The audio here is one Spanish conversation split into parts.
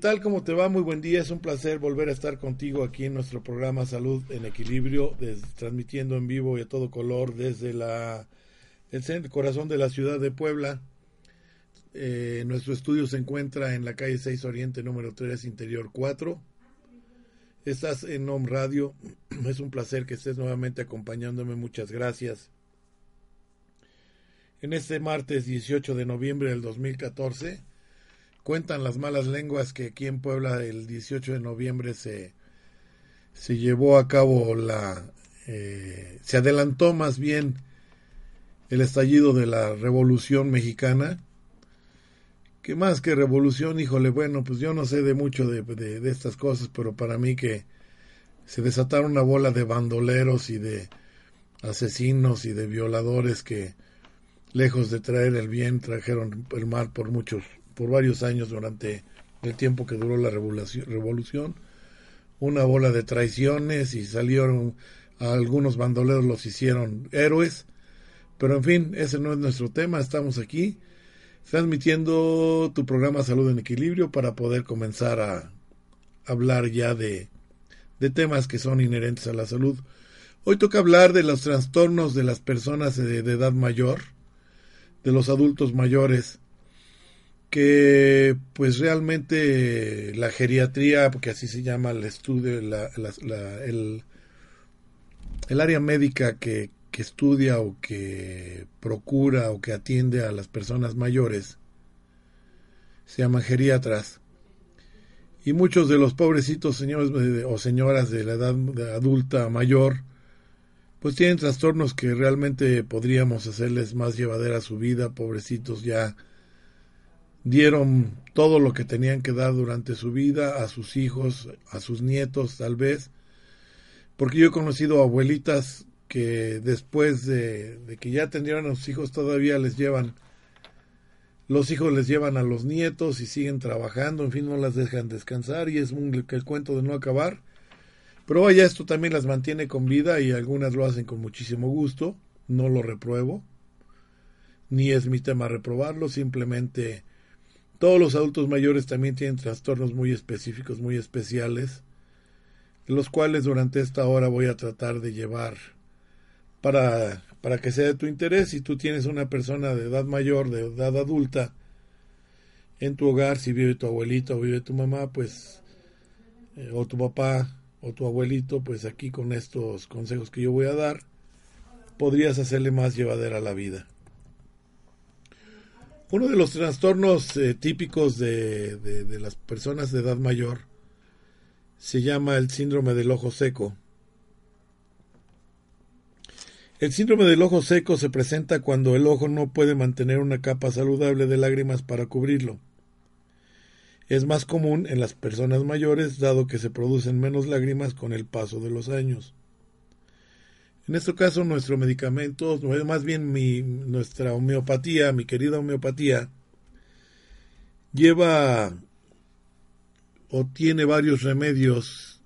Tal? ¿Cómo te va? Muy buen día. Es un placer volver a estar contigo aquí en nuestro programa Salud en Equilibrio, transmitiendo en vivo y a todo color desde la, el, centro, corazón de la ciudad de Puebla. Eh, nuestro estudio se encuentra en la calle 6 Oriente, número 3, Interior 4. Estás en Home Radio. Es un placer que estés nuevamente acompañándome. Muchas gracias. En este martes 18 de noviembre del 2014 Cuentan las malas lenguas que aquí en Puebla el 18 de noviembre se, se llevó a cabo la... Eh, se adelantó más bien el estallido de la Revolución Mexicana. Que más que revolución, híjole, bueno, pues yo no sé de mucho de, de estas cosas, pero para mí que se desataron una bola de bandoleros y de asesinos y de violadores que, lejos de traer el bien, trajeron el mal por muchos por varios años durante el tiempo que duró la revolución, una bola de traiciones y salieron algunos bandoleros los hicieron héroes, pero en fin, ese no es nuestro tema, estamos aquí transmitiendo tu programa Salud en Equilibrio para poder comenzar a hablar ya de, de temas que son inherentes a la salud. Hoy toca hablar de los trastornos de las personas de edad mayor, de los adultos mayores, que pues realmente la geriatría, porque así se llama el estudio, la, el, el, área médica que, que, estudia o que procura o que atiende a las personas mayores, se llama geriatras. Y muchos de los pobrecitos señores eh, o señoras de la edad adulta mayor, pues tienen trastornos que realmente podríamos hacerles más llevadera su vida, pobrecitos ya dieron todo lo que tenían que dar durante su vida a sus hijos, a sus nietos tal vez, porque yo he conocido abuelitas que después de, que ya tendrían a sus hijos todavía les llevan, los hijos les llevan a los nietos y siguen trabajando, en fin, no las dejan descansar y es un, el cuento de no acabar. Pero vaya, esto también las mantiene con vida y algunas lo hacen con muchísimo gusto, no lo repruebo, ni es mi tema reprobarlo, simplemente todos los adultos mayores también tienen trastornos muy específicos, muy especiales, los cuales durante esta hora voy a tratar de llevar para, para que sea de tu interés. Si tú tienes una persona de edad mayor, de edad adulta, en tu hogar, si vive tu abuelito o vive tu mamá, pues, eh, o tu papá o tu abuelito, pues aquí con estos consejos que yo voy a dar, podrías hacerle más llevadera la vida. Uno de los trastornos eh, típicos de, de, las personas de edad mayor se llama el síndrome del ojo seco. El síndrome del ojo seco se presenta cuando el ojo no puede mantener una capa saludable de lágrimas para cubrirlo. Es más común en las personas mayores dado que se producen menos lágrimas con el paso de los años. En este caso, nuestro medicamento, más bien nuestra homeopatía, mi querida homeopatía, lleva o tiene varios remedios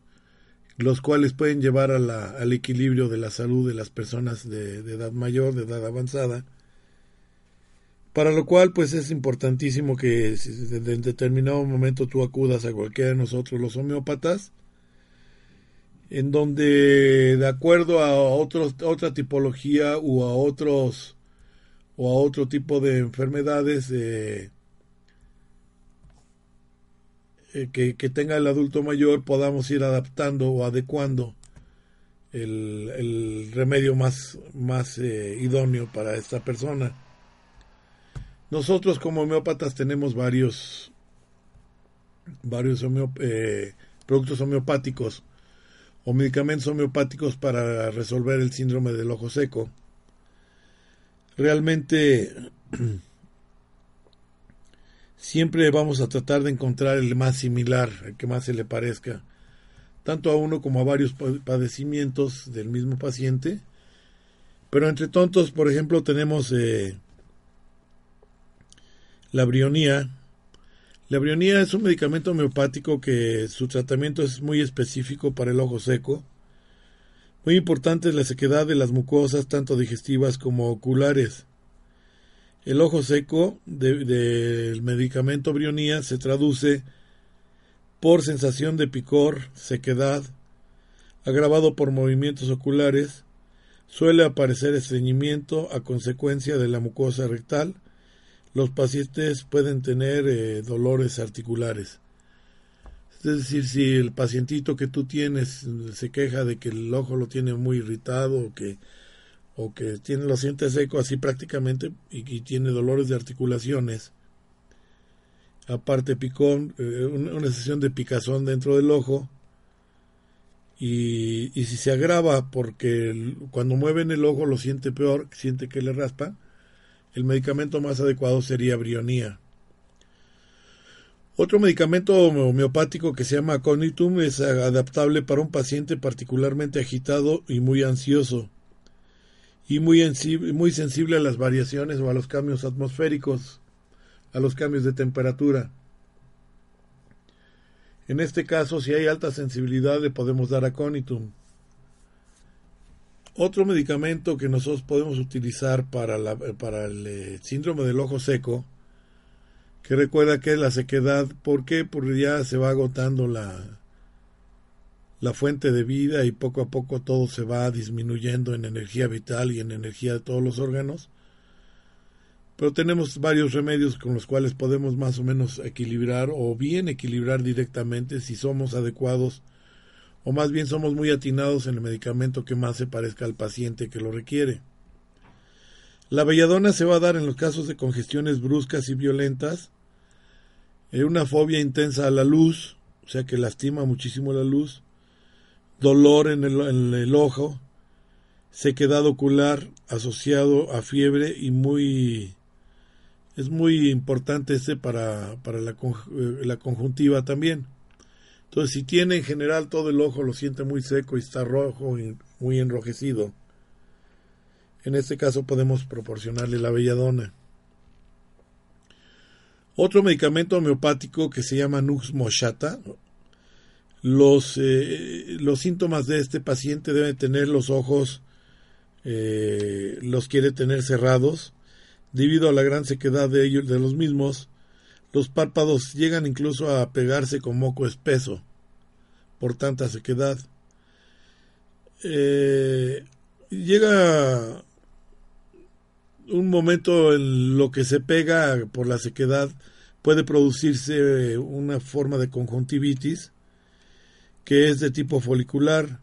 los cuales pueden llevar al equilibrio de la salud de las personas de, edad mayor, de edad avanzada, Para lo cual, pues es importantísimo que en determinado momento tú acudas a cualquiera de nosotros, los homeópatas, en donde de acuerdo a otros, otra tipología o a otros o a otro tipo de enfermedades eh, eh, que, tenga el adulto mayor podamos ir adaptando o adecuando el, remedio más, más eh, idóneo para esta persona. Nosotros como homeópatas tenemos varios, varios eh, productos homeopáticos o medicamentos homeopáticos para resolver el síndrome del ojo seco. Realmente siempre vamos a tratar de encontrar el más similar, el que más se le parezca, tanto a uno como a varios padecimientos del mismo paciente. Pero entre tontos, por ejemplo, tenemos eh, la brionía. La brionía es un medicamento homeopático que su tratamiento es muy específico para el ojo seco. Muy importante es la sequedad de las mucosas, tanto digestivas como oculares. El ojo seco del medicamento brionía se traduce por sensación de picor, sequedad, agravado por movimientos oculares, suele aparecer estreñimiento a consecuencia de la mucosa rectal, los pacientes pueden tener eh, dolores articulares. Es decir, si el pacientito que tú tienes se queja de que el ojo lo tiene muy irritado o que, o que tiene, lo siente seco así prácticamente y, tiene dolores de articulaciones, aparte picón, eh, una, sesión de picazón dentro del ojo, y, y, si se agrava porque cuando mueven el ojo lo siente peor, siente que le raspa, el medicamento más adecuado sería brionía. Otro medicamento homeopático que se llama Conitum es adaptable para un paciente particularmente agitado y muy ansioso y muy, muy sensible a las variaciones o a los cambios atmosféricos, a los cambios de temperatura. En este caso, si hay alta sensibilidad, le podemos dar aconitum. Otro medicamento que nosotros podemos utilizar para, la, para el eh, síndrome del ojo seco, que recuerda que es la sequedad, ¿por qué? Porque ya se va agotando la, la fuente de vida y poco a poco todo se va disminuyendo en energía vital y en energía de todos los órganos. Pero tenemos varios remedios con los cuales podemos más o menos equilibrar o bien equilibrar directamente si somos adecuados o más bien somos muy atinados en el medicamento que más se parezca al paciente que lo requiere. La belladona se va a dar en los casos de congestiones bruscas y violentas, en una fobia intensa a la luz, o sea que lastima muchísimo la luz, dolor en el, en el ojo, sequedad ocular asociado a fiebre y muy es muy importante este para, para la, eh, la conjuntiva también. Entonces, si tiene en general todo el ojo, lo siente muy seco y está rojo y muy enrojecido. En este caso podemos proporcionarle la belladona. Otro medicamento homeopático que se llama Nux Moshata. Los, eh, los síntomas de este paciente deben tener los ojos, eh, los quiere tener cerrados, debido a la gran sequedad de ellos, de los mismos, los párpados llegan incluso a pegarse con moco espeso por tanta sequedad. Eh, llega un momento en lo que se pega por la sequedad puede producirse una forma de conjuntivitis que es de tipo folicular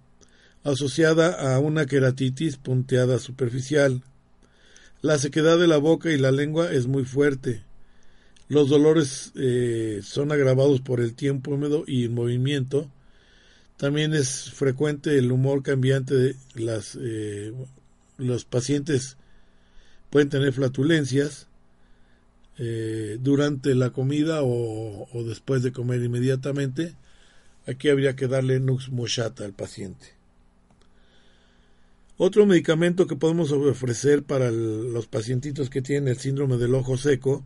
asociada a una queratitis punteada superficial. La sequedad de la boca y la lengua es muy fuerte. Los dolores eh, son agravados por el tiempo húmedo y el movimiento. También es frecuente el humor cambiante de las, eh, los pacientes pueden tener flatulencias eh, durante la comida o, después de comer inmediatamente. Aquí habría que darle Nux Moshata al paciente. Otro medicamento que podemos ofrecer para los pacientitos que tienen el síndrome del ojo seco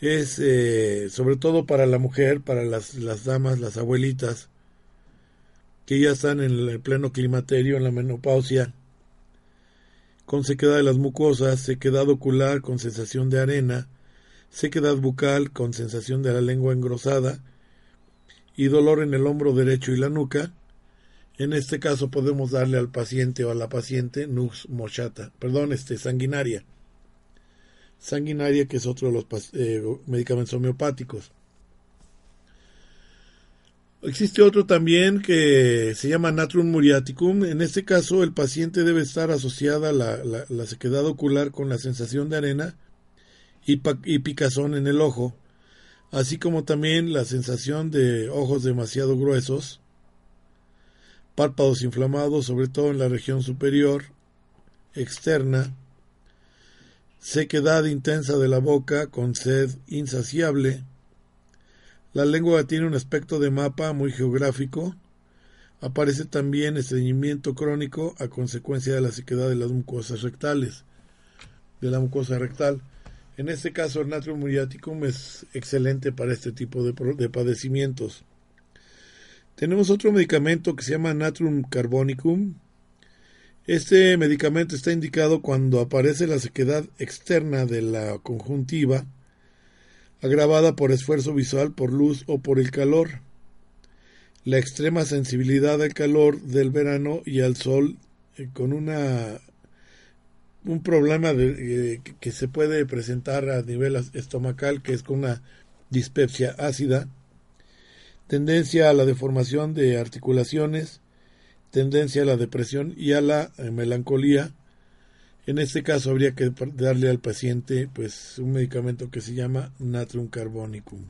es eh, sobre todo para la mujer, para las, las damas, las abuelitas, que ya están en el pleno climaterio, en la menopausia, con sequedad de las mucosas, sequedad ocular con sensación de arena, sequedad bucal con sensación de la lengua engrosada y dolor en el hombro derecho y la nuca. En este caso podemos darle al paciente o a la paciente nux mochata, perdón, este sanguinaria. Sanguinaria que es otro de los eh, medicamentos homeopáticos. Existe otro también que se llama Natrum muriaticum. En este caso, el paciente debe estar asociada la, la, sequedad ocular con la sensación de arena y, y, picazón en el ojo, así como también la sensación de ojos demasiado gruesos, párpados inflamados, sobre todo en la región superior, externa, sequedad intensa de la boca con sed insaciable, la lengua tiene un aspecto de mapa muy geográfico. Aparece también estreñimiento crónico a consecuencia de la sequedad de las mucosas rectales, de la mucosa rectal. En este caso, el natrium muriaticum es excelente para este tipo de, de padecimientos. Tenemos otro medicamento que se llama natrium carbonicum. Este medicamento está indicado cuando aparece la sequedad externa de la conjuntiva agravada por esfuerzo visual, por luz o por el calor. La extrema sensibilidad al calor del verano y al sol eh, con una un problema eh, que se puede presentar a nivel estomacal, que es con una dispepsia ácida, tendencia a la deformación de articulaciones, tendencia a la depresión y a la eh, melancolía, en este caso habría que darle al paciente pues un medicamento que se llama natrium carbonicum.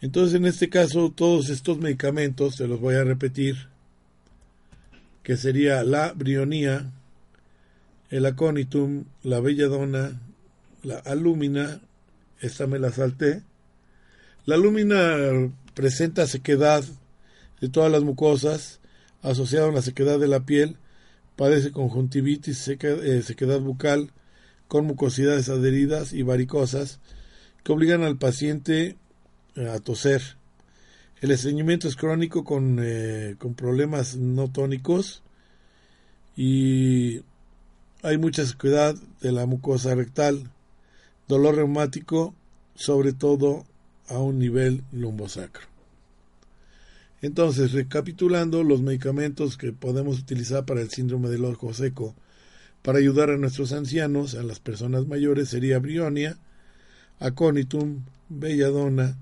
Entonces en este caso todos estos medicamentos, se los voy a repetir, que sería la brionía, el aconitum, la belladona, la alúmina, esta me la salté. La alúmina presenta sequedad de todas las mucosas, asociada a la sequedad de la piel, padece conjuntivitis, eh, sequedad bucal, con mucosidades adheridas y varicosas que obligan al paciente eh, a toser. El estreñimiento es crónico con, eh, con problemas no tónicos y hay mucha sequedad de la mucosa rectal, dolor reumático, sobre todo a un nivel lumbosacro. Entonces, recapitulando los medicamentos que podemos utilizar para el síndrome del ojo seco, para ayudar a nuestros ancianos, a las personas mayores, sería Brionia, Aconitum, Belladona,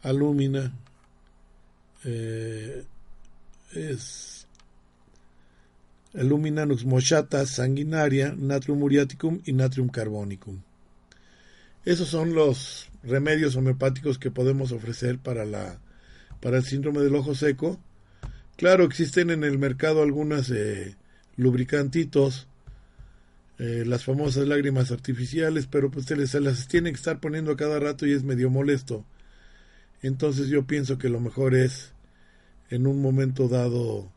Alumina, eh, es Alumina nux mochata, sanguinaria, Natrium muriaticum y Natrium carbonicum. Esos son los remedios homeopáticos que podemos ofrecer para la para el síndrome del ojo seco. Claro, existen en el mercado algunas eh, lubricantitos, eh, las famosas lágrimas artificiales, pero pues se, les, se las tienen que estar poniendo a cada rato y es medio molesto. Entonces yo pienso que lo mejor es en un momento dado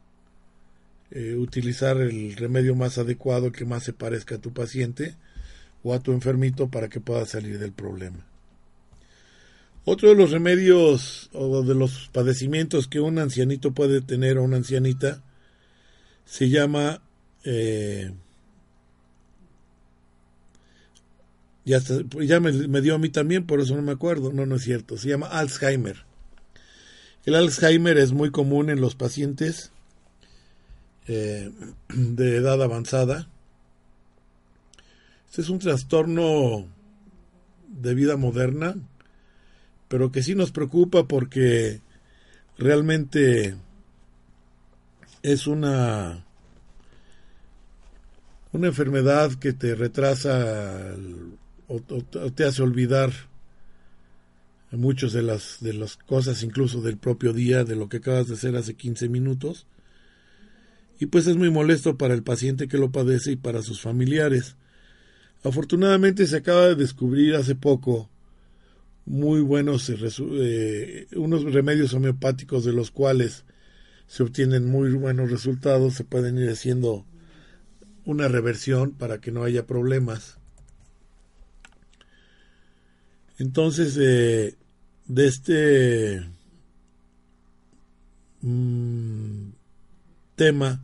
eh, utilizar el remedio más adecuado que más se parezca a tu paciente o a tu enfermito para que pueda salir del problema. Otro de los remedios o de los padecimientos que un ancianito puede tener o una ancianita se llama eh, ya, me, dio a mí también, por eso no me acuerdo, no, no es cierto, se llama Alzheimer. El Alzheimer es muy común en los pacientes eh, de edad avanzada. Este es un trastorno de vida moderna pero que sí nos preocupa porque realmente es una una enfermedad que te retrasa o, te hace olvidar muchas de las de las cosas incluso del propio día de lo que acabas de hacer hace 15 minutos. Y pues es muy molesto para el paciente que lo padece y para sus familiares. Afortunadamente se acaba de descubrir hace poco muy buenos, eh, unos remedios homeopáticos de los cuales se obtienen muy buenos resultados, se pueden ir haciendo una reversión para que no haya problemas. Entonces, eh, de este mm, tema,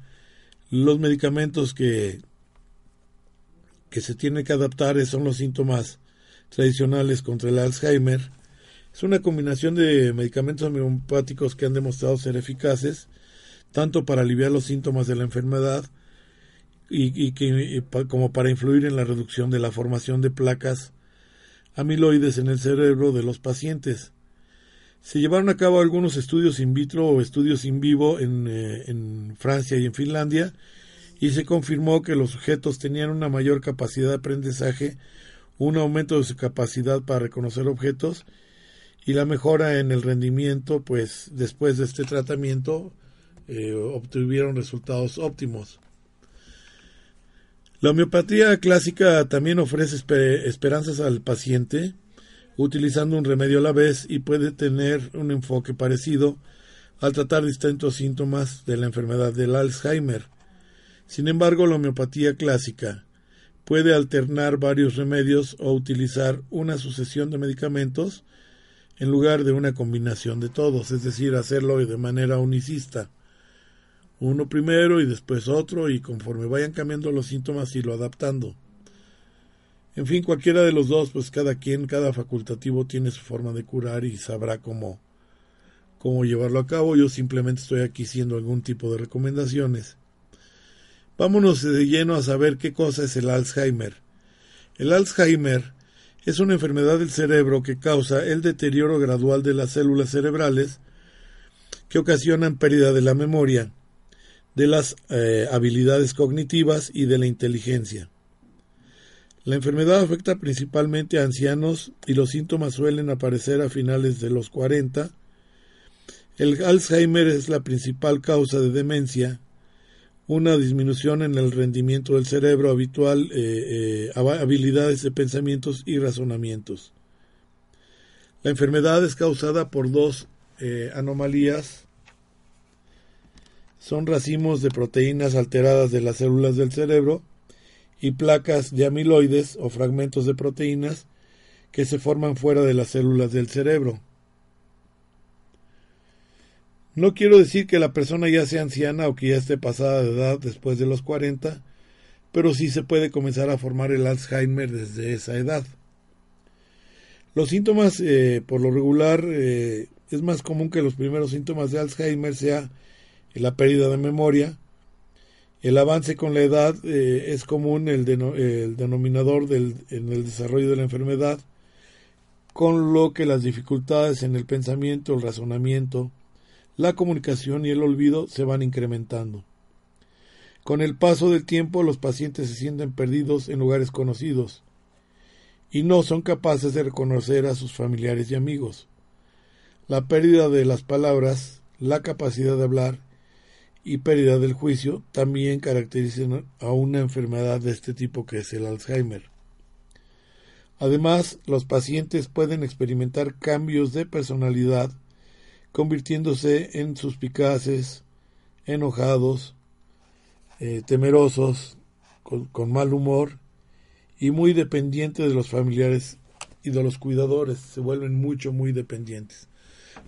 Los medicamentos que, que se tienen que adaptar son los síntomas tradicionales contra el Alzheimer. Es una combinación de medicamentos homeopáticos que han demostrado ser eficaces, tanto para aliviar los síntomas de la enfermedad y, que, como para influir en la reducción de la formación de placas amiloides en el cerebro de los pacientes. Se llevaron a cabo algunos estudios in vitro o estudios in vivo en, eh, en Francia y en Finlandia y se confirmó que los sujetos tenían una mayor capacidad de aprendizaje un aumento de su capacidad para reconocer objetos y la mejora en el rendimiento, pues después de este tratamiento eh, obtuvieron resultados óptimos. La homeopatía clásica también ofrece esperanzas al paciente utilizando un remedio a la vez y puede tener un enfoque parecido al tratar distintos síntomas de la enfermedad del Alzheimer. Sin embargo, la homeopatía clásica puede alternar varios remedios o utilizar una sucesión de medicamentos en lugar de una combinación de todos, es decir, hacerlo de manera unicista. Uno primero y después otro y conforme vayan cambiando los síntomas lo adaptando. En fin, cualquiera de los dos, pues cada quien, cada facultativo tiene su forma de curar y sabrá cómo, cómo llevarlo a cabo. Yo simplemente estoy aquí siendo algún tipo de recomendaciones. Vámonos de lleno a saber qué cosa es el Alzheimer. El Alzheimer es una enfermedad del cerebro que causa el deterioro gradual de las células cerebrales que ocasionan pérdida de la memoria, de las eh, habilidades cognitivas y de la inteligencia. La enfermedad afecta principalmente a ancianos y los síntomas suelen aparecer a finales de los 40. El Alzheimer es la principal causa de demencia una disminución en el rendimiento del cerebro habitual, eh, eh, habilidades de pensamientos y razonamientos. La enfermedad es causada por dos eh, anomalías. Son racimos de proteínas alteradas de las células del cerebro y placas de amiloides o fragmentos de proteínas que se forman fuera de las células del cerebro. No quiero decir que la persona ya sea anciana o que ya esté pasada de edad después de los 40, pero sí se puede comenzar a formar el Alzheimer desde esa edad. Los síntomas, eh, por lo regular, eh, es más común que los primeros síntomas de Alzheimer sea la pérdida de memoria. El avance con la edad eh, es común el, denominador del, en el desarrollo de la enfermedad, con lo que las dificultades en el pensamiento, el razonamiento, la comunicación y el olvido se van incrementando. Con el paso del tiempo los pacientes se sienten perdidos en lugares conocidos y no son capaces de reconocer a sus familiares y amigos. La pérdida de las palabras, la capacidad de hablar y pérdida del juicio también caracterizan a una enfermedad de este tipo que es el Alzheimer. Además, los pacientes pueden experimentar cambios de personalidad convirtiéndose en suspicaces, enojados, eh, temerosos, con, mal humor y muy dependientes de los familiares y de los cuidadores. Se vuelven mucho, muy dependientes.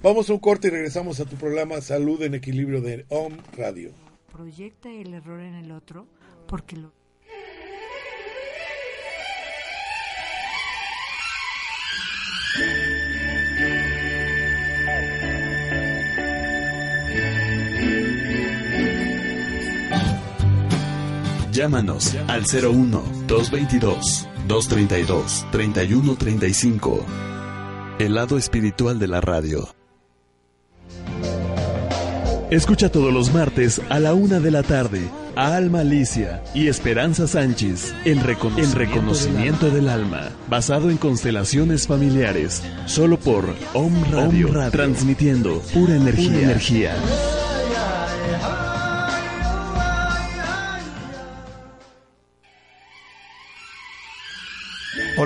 Vamos a un corte y regresamos a tu programa Salud en Equilibrio de OM Radio. Proyecta el error en el otro porque lo... Llámanos al 01-222-232-3135. El lado espiritual de la radio. Escucha todos los martes a la una de la tarde a Alma Alicia y Esperanza Sánchez en reconocimiento, reconocimiento del, alma. basado en constelaciones familiares, solo por Om Radio, transmitiendo pura energía. Pura energía.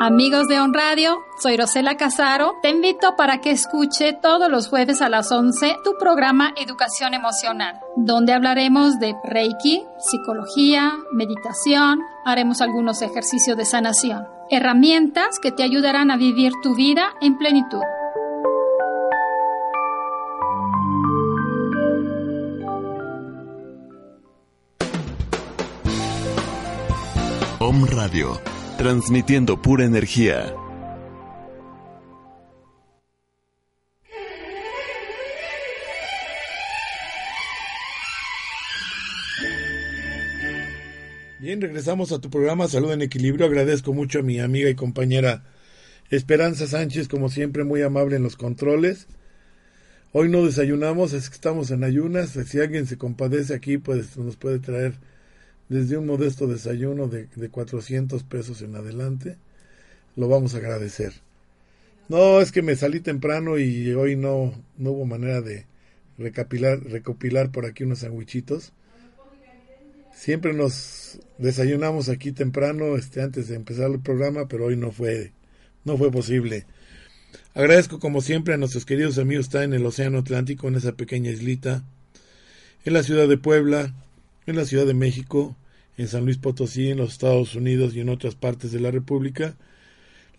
Amigos de On Radio, soy Rosela Casaro. Te invito para que escuche todos los jueves a las 11 tu programa Educación Emocional, donde hablaremos de Reiki, psicología, meditación, haremos algunos ejercicios de sanación, herramientas que te ayudarán a vivir tu vida en plenitud. Radio transmitiendo pura energía. Bien, regresamos a tu programa Salud en Equilibrio. Agradezco mucho a mi amiga y compañera Esperanza Sánchez, como siempre, muy amable en los controles. Hoy no desayunamos, es que estamos en ayunas. Si alguien se compadece aquí, pues nos puede traer desde un modesto desayuno de, de 400 pesos en adelante, lo vamos a agradecer. No, es que me salí temprano y hoy no, no hubo manera de recapilar, recopilar por aquí unos sandwichitos. Siempre nos desayunamos aquí temprano, este, antes de empezar el programa, pero hoy no fue, no fue posible. Agradezco como siempre a nuestros queridos amigos está en el Océano Atlántico, en esa pequeña islita, en la ciudad de Puebla, en la Ciudad de México, en San Luis Potosí, en los Estados Unidos y en otras partes de la República.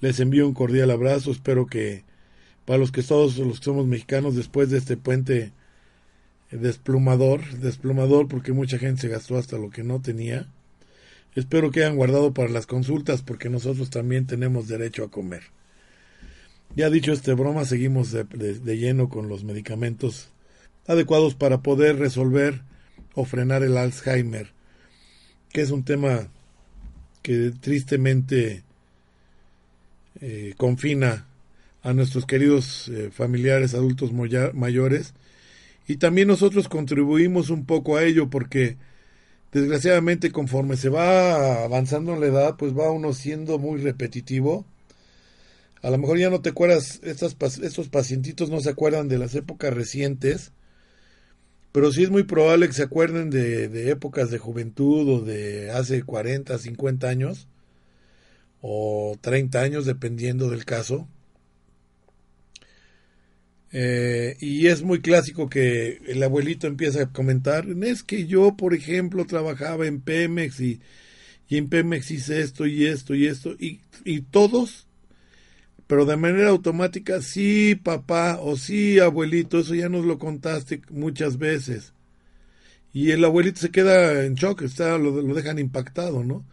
Les envío un cordial abrazo. Espero que para los que todos los que somos mexicanos, después de este puente desplumador, desplumador porque mucha gente se gastó hasta lo que no tenía. Espero que hayan guardado para las consultas porque nosotros también tenemos derecho a comer. Ya dicho este broma, seguimos de, de lleno con los medicamentos adecuados para poder resolver o frenar el Alzheimer, que es un tema que tristemente eh, confina a nuestros queridos eh, familiares adultos mayores. Y también nosotros contribuimos un poco a ello porque desgraciadamente conforme se va avanzando en la edad pues va uno siendo muy repetitivo. A lo mejor ya no te acuerdas estas, estos pacientitos no se acuerdan de las épocas recientes pero sí es muy probable que se acuerden de, épocas de juventud o de hace 40, 50 años o 30 años, dependiendo del caso. Eh, y es muy clásico que el abuelito empieza a comentar, es que yo, por ejemplo, trabajaba en Pemex y, y en Pemex hice esto y esto y esto, y, y todos pero de manera automática, sí, papá, o sí, abuelito, eso ya nos lo contaste muchas veces. Y el abuelito se queda en shock, está, lo, dejan impactado, ¿no?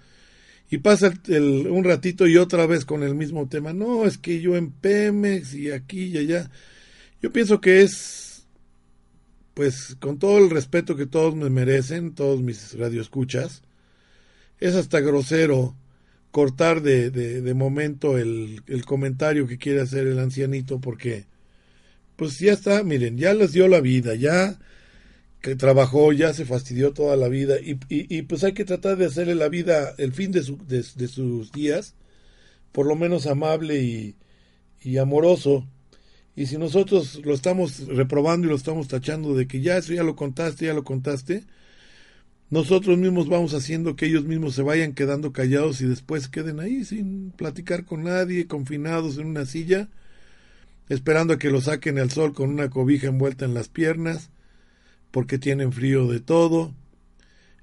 Y pasa el, un ratito y otra vez con el mismo tema. No, es que yo en Pemex y aquí y allá. Yo pienso que es, pues, con todo el respeto que todos me merecen, todos mis radioescuchas, es hasta grosero cortar de, de, momento el, el, comentario que quiere hacer el ancianito porque pues ya está, miren, ya les dio la vida, ya que trabajó, ya se fastidió toda la vida y, y, pues hay que tratar de hacerle la vida, el fin de, su, de, sus días, por lo menos amable y, y amoroso. Y si nosotros lo estamos reprobando y lo estamos tachando de que ya eso ya lo contaste, ya lo contaste, nosotros mismos vamos haciendo que ellos mismos se vayan quedando callados y después queden ahí sin platicar con nadie, confinados en una silla, esperando a que los saquen al sol con una cobija envuelta en las piernas, porque tienen frío de todo.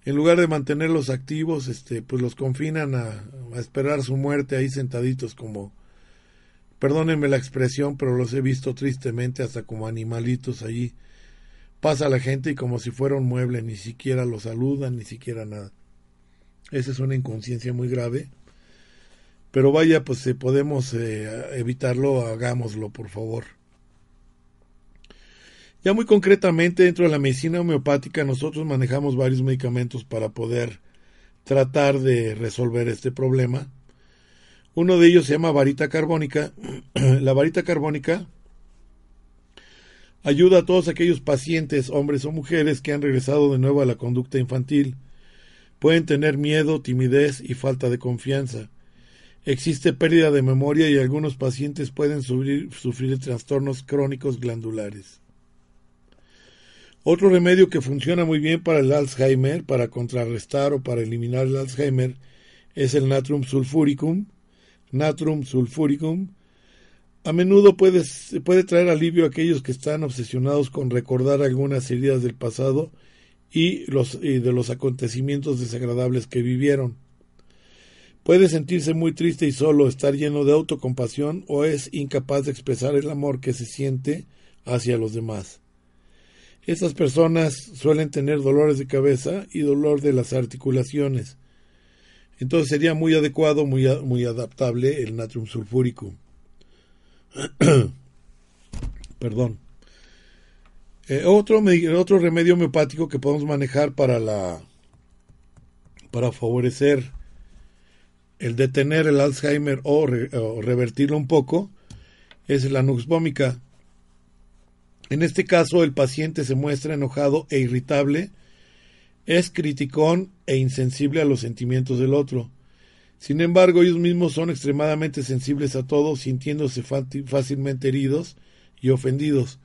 En lugar de mantenerlos activos, este, pues los confinan a, esperar su muerte ahí sentaditos como perdónenme la expresión, pero los he visto tristemente hasta como animalitos allí. Pasa la gente y como si fuera un mueble, ni siquiera lo saludan, ni siquiera nada. Esa es una inconsciencia muy grave. Pero vaya, pues si podemos eh, evitarlo, hagámoslo, por favor. Ya muy concretamente, dentro de la medicina homeopática, nosotros manejamos varios medicamentos para poder tratar de resolver este problema. Uno de ellos se llama varita carbónica. la varita carbónica ayuda a todos aquellos pacientes, hombres o mujeres, que han regresado de nuevo a la conducta infantil. Pueden tener miedo, timidez y falta de confianza. Existe pérdida de memoria y algunos pacientes pueden sufrir, trastornos crónicos glandulares. Otro remedio que funciona muy bien para el Alzheimer, para contrarrestar o para eliminar el Alzheimer, es el Natrum sulfuricum. Natrum sulfuricum a menudo puede, puede traer alivio a aquellos que están obsesionados con recordar algunas heridas del pasado y, de los acontecimientos desagradables que vivieron. Puede sentirse muy triste y solo, estar lleno de autocompasión o es incapaz de expresar el amor que se siente hacia los demás. Estas personas suelen tener dolores de cabeza y dolor de las articulaciones. Entonces sería muy adecuado, muy, muy adaptable el natrium sulfúrico. Perdón. Eh, otro, otro remedio homeopático que podemos manejar para la para favorecer el detener el Alzheimer o, revertirlo un poco es la nux vomica. En este caso, el paciente se muestra enojado e irritable, es criticón e insensible a los sentimientos del otro. Sin embargo, ellos mismos son extremadamente sensibles a todo, sintiéndose fácilmente heridos y ofendidos.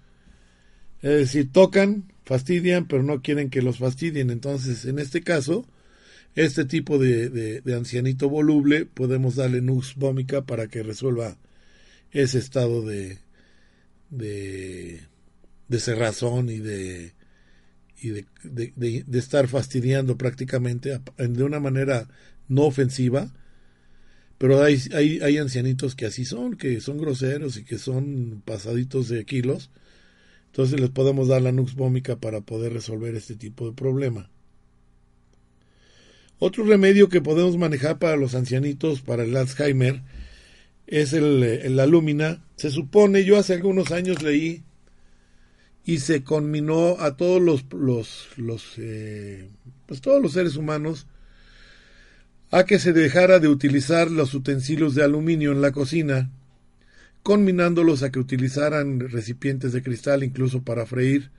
Es decir, tocan, fastidian, pero no quieren que los fastidien. Entonces, en este caso, este tipo de, ancianito voluble podemos darle nux vómica para que resuelva ese estado de, de, de cerrazón y de y de, de, estar fastidiando prácticamente de una manera no ofensiva, pero hay, hay, ancianitos que así son, que son groseros y que son pasaditos de kilos, entonces les podemos dar la nux vómica para poder resolver este tipo de problema. Otro remedio que podemos manejar para los ancianitos, para el Alzheimer, es el, la lúmina. Se supone, yo hace algunos años leí y se conminó a todos los, los, los eh, pues todos los seres humanos a que se dejara de utilizar los utensilios de aluminio en la cocina, conminándolos a que utilizaran recipientes de cristal incluso para freír,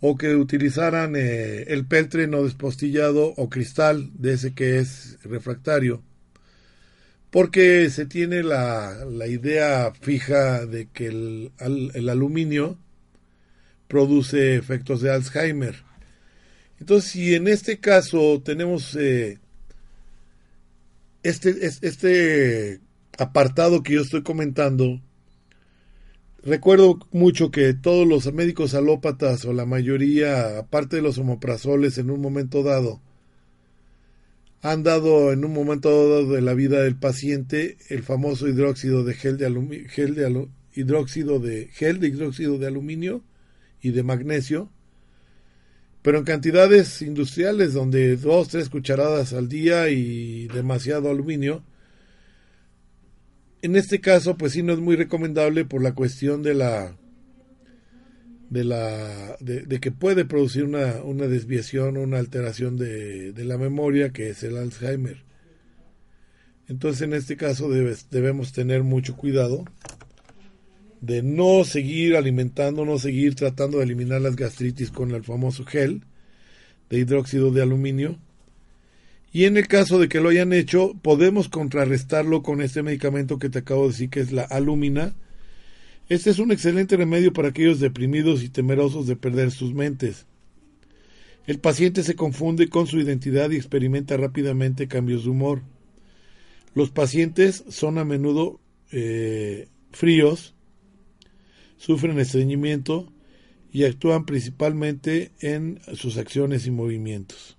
o que utilizaran eh, el peltre no despostillado o cristal de ese que es refractario, porque se tiene la, la idea fija de que el, el, aluminio produce efectos de Alzheimer. Entonces, si en este caso tenemos eh, este, este apartado que yo estoy comentando, Recuerdo mucho que todos los médicos alópatas o la mayoría, aparte de los homoprazoles, en un momento dado, han dado en un momento dado de la vida del paciente el famoso hidróxido de gel de, gel de hidróxido de gel de hidróxido de aluminio y de magnesio, pero en cantidades industriales donde dos tres cucharadas al día y demasiado aluminio en este caso, pues sí no es muy recomendable por la cuestión de la de la de, que puede producir una, una desviación, una alteración de, de, la memoria, que es el Alzheimer. Entonces, en este caso debemos tener mucho cuidado de no seguir alimentando, no seguir tratando de eliminar las gastritis con el famoso gel de hidróxido de aluminio, y en el caso de que lo hayan hecho, podemos contrarrestarlo con este medicamento que te acabo de decir, que es la alumina. Este es un excelente remedio para aquellos deprimidos y temerosos de perder sus mentes. El paciente se confunde con su identidad y experimenta rápidamente cambios de humor. Los pacientes son a menudo eh, fríos, sufren estreñimiento y actúan principalmente en sus acciones y movimientos.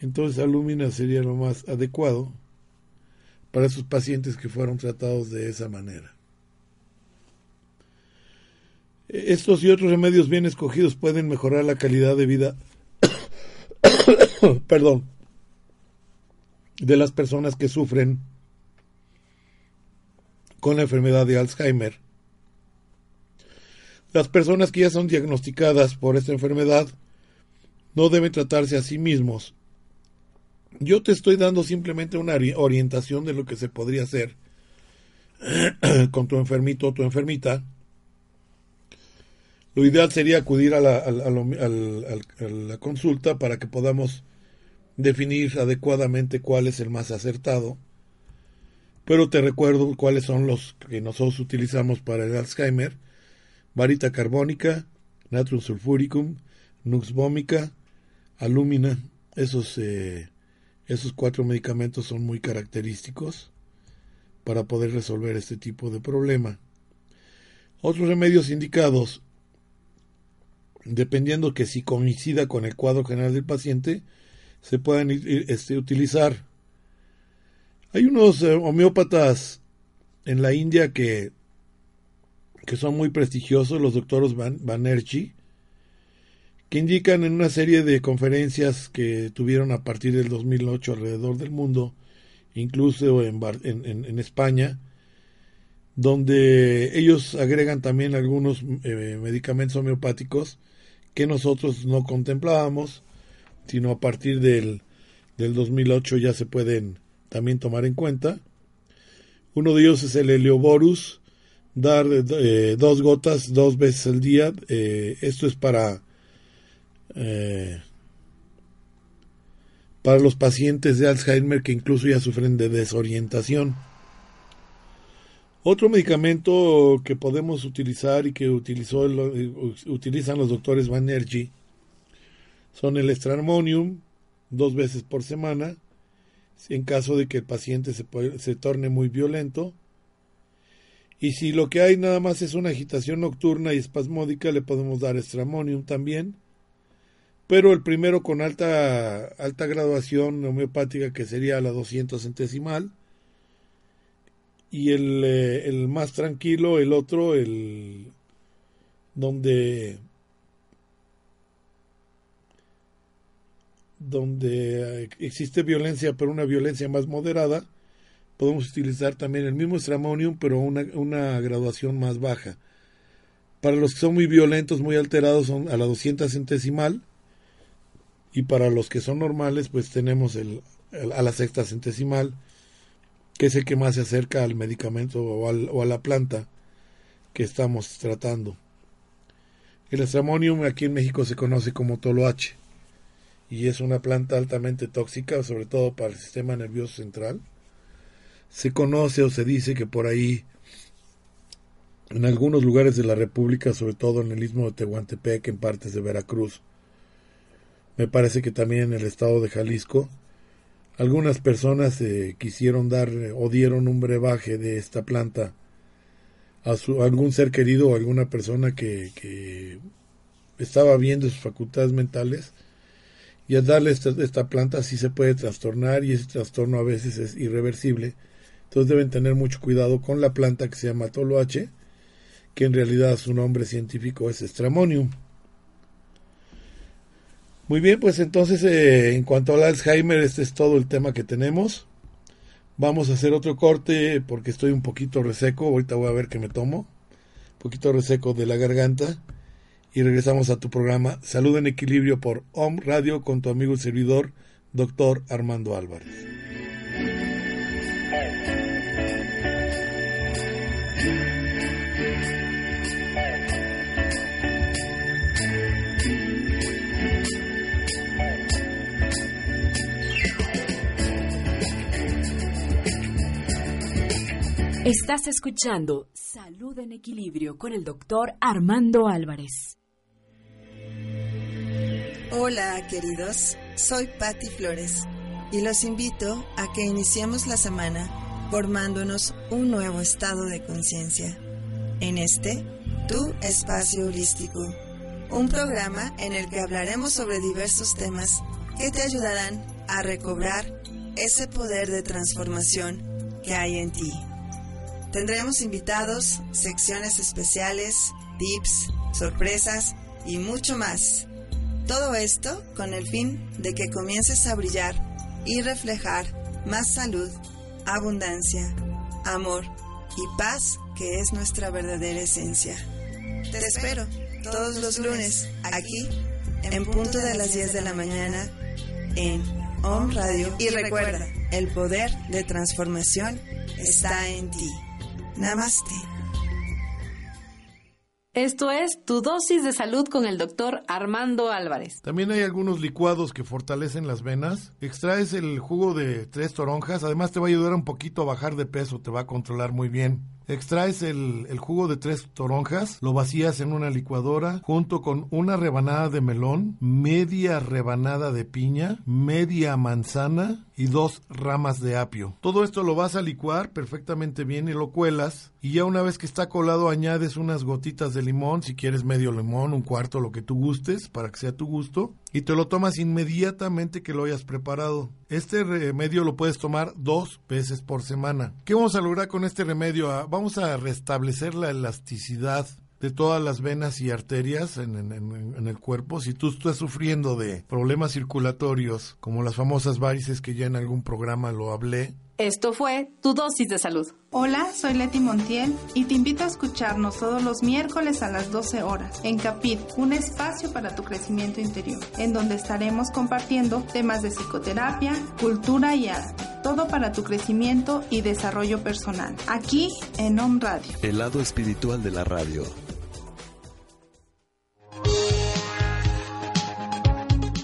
Entonces alumina sería lo más adecuado para esos pacientes que fueron tratados de esa manera. Estos y otros remedios bien escogidos pueden mejorar la calidad de vida perdón, de las personas que sufren con la enfermedad de Alzheimer. Las personas que ya son diagnosticadas por esta enfermedad no deben tratarse a sí mismos. Yo te estoy dando simplemente una orientación de lo que se podría hacer con tu enfermito o tu enfermita lo ideal sería acudir a la, la, consulta para que podamos definir adecuadamente cuál es el más acertado. Pero te recuerdo cuáles son los que nosotros utilizamos para el Alzheimer. Varita carbónica, natrium sulfuricum, nux vomica, alúmina. Esos, eh, esos cuatro medicamentos son muy característicos para poder resolver este tipo de problema. Otros remedios indicados dependiendo que si coincida con el cuadro general del paciente, se puedan este, utilizar. Hay unos eh, homeópatas en la India que, que son muy prestigiosos, los doctores Van, Banerjee, que indican en una serie de conferencias que tuvieron a partir del 2008 alrededor del mundo, incluso en, España, donde ellos agregan también algunos eh, medicamentos homeopáticos que nosotros no contemplábamos, sino a partir del, del 2008 ya se pueden también tomar en cuenta. Uno de ellos es el Helioborus, dar eh, dos gotas dos veces al día. Eh, esto es para, eh, para los pacientes de Alzheimer que incluso ya sufren de desorientación. Otro medicamento que podemos utilizar y que utilizan los doctores Banerjee son el estramonium dos veces por semana en caso de que el paciente se, se torne muy violento. Y si lo que hay nada más es una agitación nocturna y espasmódica, le podemos dar estramonium también. Pero el primero con alta, alta graduación homeopática, que sería la 200 centesimal, y el, eh, el más tranquilo, el otro, el donde donde existe violencia, pero una violencia más moderada, podemos utilizar también el mismo stramonium, pero una, una graduación más baja. Para los que son muy violentos, muy alterados, son a la 200 centesimal. Y para los que son normales, pues tenemos el, a la sexta centesimal que es el que más se acerca al medicamento o, a la planta que estamos tratando. El estramonium aquí en México se conoce como toloache y es una planta altamente tóxica, sobre todo para el sistema nervioso central. Se conoce o se dice que por ahí, en algunos lugares de la República, sobre todo en el istmo de Tehuantepec, en partes de Veracruz, me parece que también en el estado de Jalisco, algunas personas eh, quisieron dar o dieron un brebaje de esta planta a, su, algún ser querido o alguna persona que estaba viendo sus facultades mentales y al darle esta, planta sí se puede trastornar y ese trastorno a veces es irreversible. Entonces deben tener mucho cuidado con la planta que se llama toloache, que en realidad su nombre científico es Stramonium. Muy bien, pues entonces eh, en cuanto al Alzheimer, este es todo el tema que tenemos. Vamos a hacer otro corte porque estoy un poquito reseco. Ahorita voy a ver qué me tomo. Un poquito reseco de la garganta. Y regresamos a tu programa Salud en Equilibrio por OM Radio con tu amigo y servidor, doctor Armando Álvarez. Estás escuchando Salud en Equilibrio con el doctor Armando Álvarez. Hola queridos, soy Patti Flores y los invito a que iniciemos la semana formándonos un nuevo estado de conciencia. En este, tu espacio holístico, un programa en el que hablaremos sobre diversos temas que te ayudarán a recobrar ese poder de transformación que hay en ti. Tendremos invitados, secciones especiales, tips, sorpresas y mucho más. Todo esto con el fin de que comiences a brillar y reflejar más salud, abundancia, amor y paz que es nuestra verdadera esencia. Te espero todos los lunes aquí en punto de las 10 de la mañana en Om Radio. Y recuerda, el poder de transformación está en ti. Namaste. Esto es Tu dosis de salud con el doctor Armando Álvarez. También hay algunos licuados que fortalecen las venas. Extraes el jugo de tres toronjas, además te va a ayudar un poquito a bajar de peso, te va a controlar muy bien. Extraes el, el, jugo de tres toronjas, lo vacías en una licuadora junto con una rebanada de melón, media rebanada de piña, media manzana y dos ramas de apio. Todo esto lo vas a licuar perfectamente bien y lo cuelas y ya una vez que está colado añades unas gotitas de limón, si quieres medio limón, un cuarto, lo que tú gustes, para que sea tu gusto, y te lo tomas inmediatamente que lo hayas preparado. Este remedio lo puedes tomar dos veces por semana. ¿Qué vamos a lograr con este remedio? Vamos a restablecer la elasticidad de todas las venas y arterias en, en, en, el cuerpo. Si tú estás sufriendo de problemas circulatorios, como las famosas varices que ya en algún programa lo hablé, esto fue Tu Dosis de Salud. Hola, soy Leti Montiel y te invito a escucharnos todos los miércoles a las 12 horas en Capit, un espacio para tu crecimiento interior, en donde estaremos compartiendo temas de psicoterapia, cultura y arte. Todo para tu crecimiento y desarrollo personal. Aquí en Om Radio. El lado espiritual de la radio.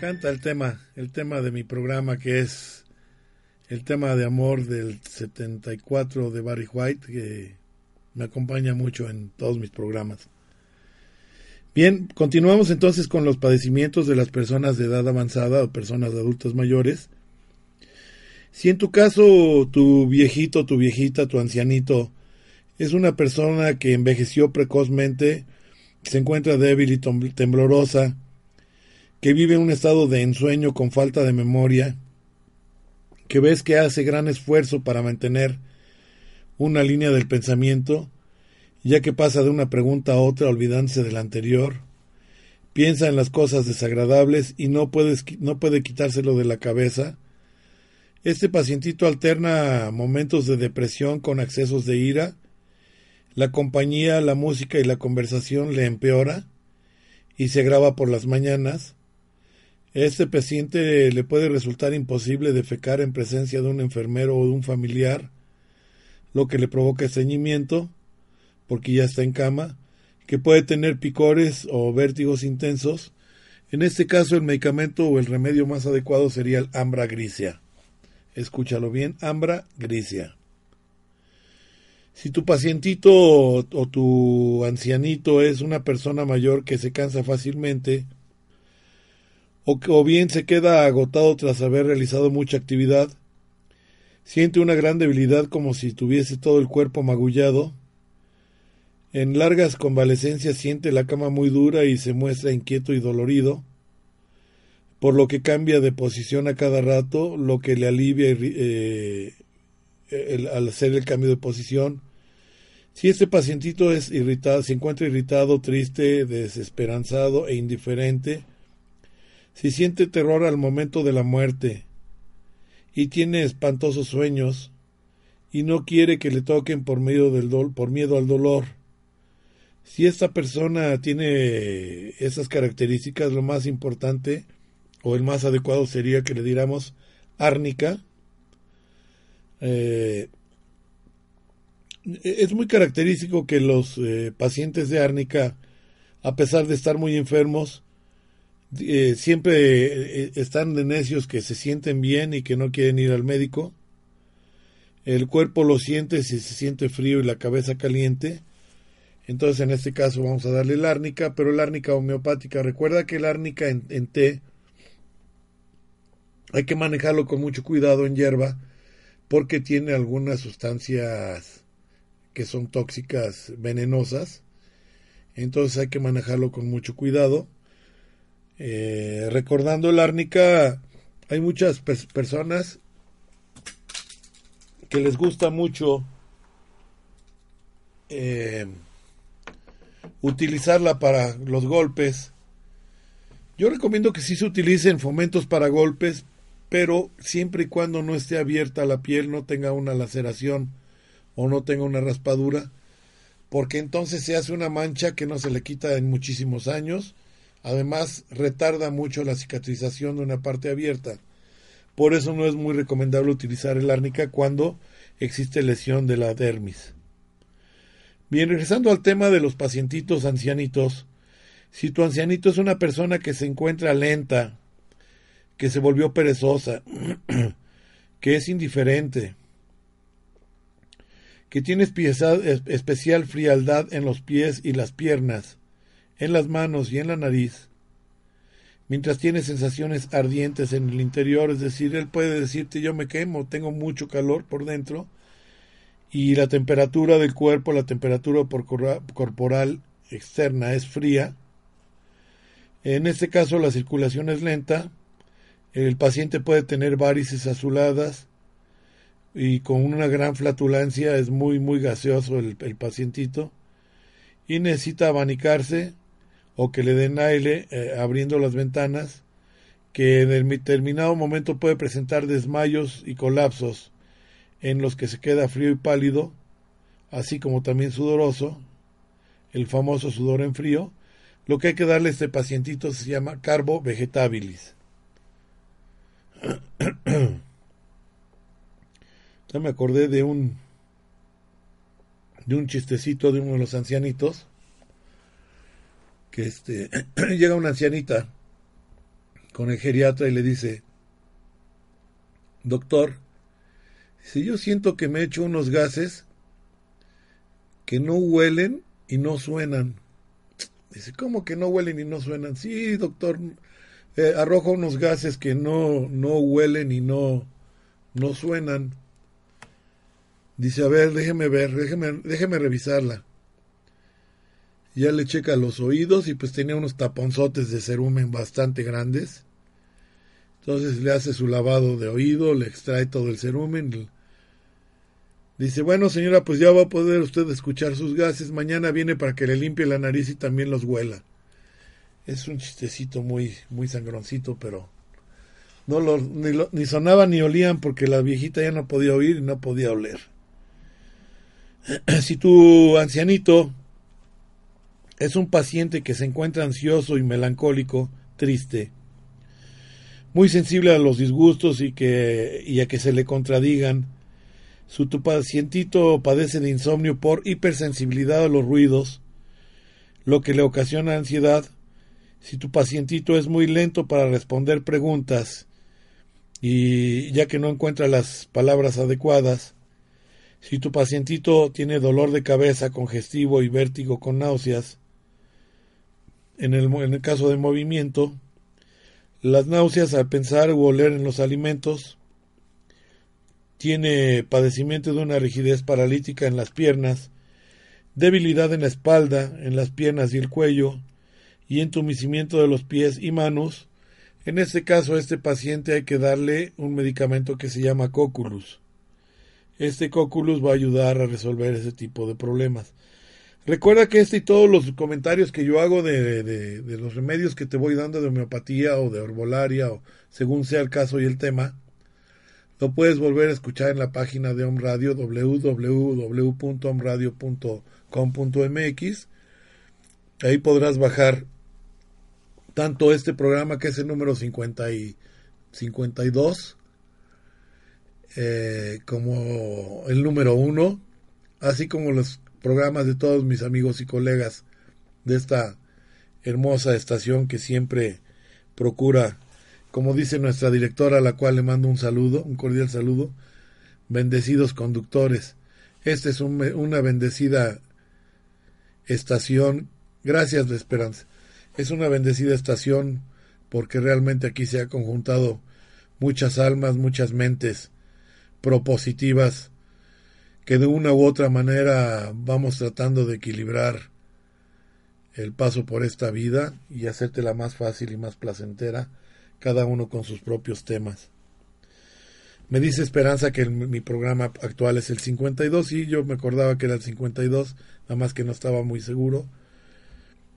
Encanta el tema, el tema de mi programa que es el tema de amor del 74 de Barry White que me acompaña mucho en todos mis programas. Bien, continuamos entonces con los padecimientos de las personas de edad avanzada o personas adultas mayores. Si en tu caso tu viejito, tu viejita, tu ancianito es una persona que envejeció precozmente, se encuentra débil y temblorosa, que vive un estado de ensueño con falta de memoria, que ves que hace gran esfuerzo para mantener una línea del pensamiento, ya que pasa de una pregunta a otra olvidándose de la anterior, piensa en las cosas desagradables y no, puedes, no puede quitárselo de la cabeza. Este pacientito alterna momentos de depresión con accesos de ira, la compañía, la música y la conversación le empeora y se graba por las mañanas. Este paciente le puede resultar imposible defecar en presencia de un enfermero o de un familiar, lo que le provoca estreñimiento, porque ya está en cama, que puede tener picores o vértigos intensos. En este caso, el medicamento o el remedio más adecuado sería el ambra grisia. Escúchalo bien, ambra grisia. Si tu pacientito o tu ancianito es una persona mayor que se cansa fácilmente, o, bien se queda agotado tras haber realizado mucha actividad, siente una gran debilidad como si tuviese todo el cuerpo magullado, en largas convalecencias siente la cama muy dura y se muestra inquieto y dolorido, por lo que cambia de posición a cada rato, lo que le alivia eh, el, al hacer el cambio de posición. Si este pacientito es irritado, se encuentra irritado, triste, desesperanzado e indiferente, si siente terror al momento de la muerte y tiene espantosos sueños y no quiere que le toquen por, medio del do por miedo al dolor, si esta persona tiene esas características, lo más importante o el más adecuado sería que le diéramos árnica. Eh, es muy característico que los eh, pacientes de árnica, a pesar de estar muy enfermos, eh, siempre eh, están de necios que se sienten bien y que no quieren ir al médico. El cuerpo lo siente si se siente frío y la cabeza caliente. Entonces en este caso vamos a darle el árnica, pero el árnica homeopática. Recuerda que el árnica en, en té hay que manejarlo con mucho cuidado en hierba porque tiene algunas sustancias que son tóxicas, venenosas. Entonces hay que manejarlo con mucho cuidado. Eh, recordando el árnica, hay muchas personas que les gusta mucho eh, utilizarla para los golpes. Yo recomiendo que sí se utilicen fomentos para golpes, pero siempre y cuando no esté abierta la piel, no tenga una laceración o no tenga una raspadura, porque entonces se hace una mancha que no se le quita en muchísimos años. Además, retarda mucho la cicatrización de una parte abierta. Por eso no es muy recomendable utilizar el árnica cuando existe lesión de la dermis. Bien, regresando al tema de los pacientitos ancianitos, si tu ancianito es una persona que se encuentra lenta, que se volvió perezosa, que es indiferente, que tiene especial frialdad en los pies y las piernas, en las manos y en la nariz, mientras tiene sensaciones ardientes en el interior, es decir, él puede decirte yo me quemo, tengo mucho calor por dentro, y la temperatura del cuerpo, la temperatura corporal externa es fría. En este caso la circulación es lenta, el paciente puede tener varices azuladas y con una gran flatulencia es muy muy gaseoso el, el pacientito y necesita abanicarse o que le den aire eh, abriendo las ventanas que en determinado momento puede presentar desmayos y colapsos en los que se queda frío y pálido, así como también sudoroso, el famoso sudor en frío, lo que hay que darle a este pacientito se llama carbo vegetabilis. ya me acordé de un de un chistecito de uno de los ancianitos que este llega una ancianita con el geriatra y le dice doctor si yo siento que me echo unos gases que no huelen y no suenan dice cómo que no huelen y no suenan sí doctor eh, arroja unos gases que no, no huelen y no, no suenan. Dice, a ver, déjeme ver, déjeme, déjeme revisarla. Ya le checa los oídos y pues tenía unos taponzotes de cerumen bastante grandes. Entonces le hace su lavado de oído, le extrae todo el cerumen. Dice, bueno señora, pues ya va a poder usted escuchar sus gases. Mañana viene para que le limpie la nariz y también los huela. Es un chistecito muy, muy sangroncito, pero no ni, lo, ni sonaba ni olían porque la viejita ya no podía oír y no podía oler. Si tu ancianito es un paciente que se encuentra ansioso y melancólico, triste, muy sensible a los disgustos y, que, a que se le contradigan, su tu pacientito padece de insomnio por hipersensibilidad a los ruidos, lo que le ocasiona ansiedad, si tu pacientito es muy lento para responder preguntas y ya que no encuentra las palabras adecuadas, si tu pacientito tiene dolor de cabeza congestivo y vértigo con náuseas, en el, caso de movimiento, las náuseas al pensar u oler en los alimentos, tiene padecimiento de una rigidez paralítica en las piernas, debilidad en la espalda, en las piernas y el cuello, y entumecimiento de los pies y manos. En este caso, a este paciente hay que darle un medicamento que se llama Coculus. Este Coculus va a ayudar a resolver ese tipo de problemas. Recuerda que este y todos los comentarios que yo hago de, de, los remedios que te voy dando de homeopatía o de herbolaria o según sea el caso y el tema, lo puedes volver a escuchar en la página de Om Radio www.omradio.com.mx. Ahí podrás bajar tanto este programa que es el número 50 y 52 eh, como el número 1, así como los programas de todos mis amigos y colegas de esta hermosa estación que siempre procura, como dice nuestra directora, a la cual le mando un saludo, un cordial saludo, bendecidos conductores. Esta es una bendecida estación, gracias de esperanza, es una bendecida estación porque realmente aquí se ha conjuntado muchas almas, muchas mentes propositivas que de una u otra manera vamos tratando de equilibrar el paso por esta vida y hacértela más fácil y más placentera, cada uno con sus propios temas. Me dice Esperanza que mi programa actual es el 52 y yo me acordaba que era el 52, nada más que no estaba muy seguro.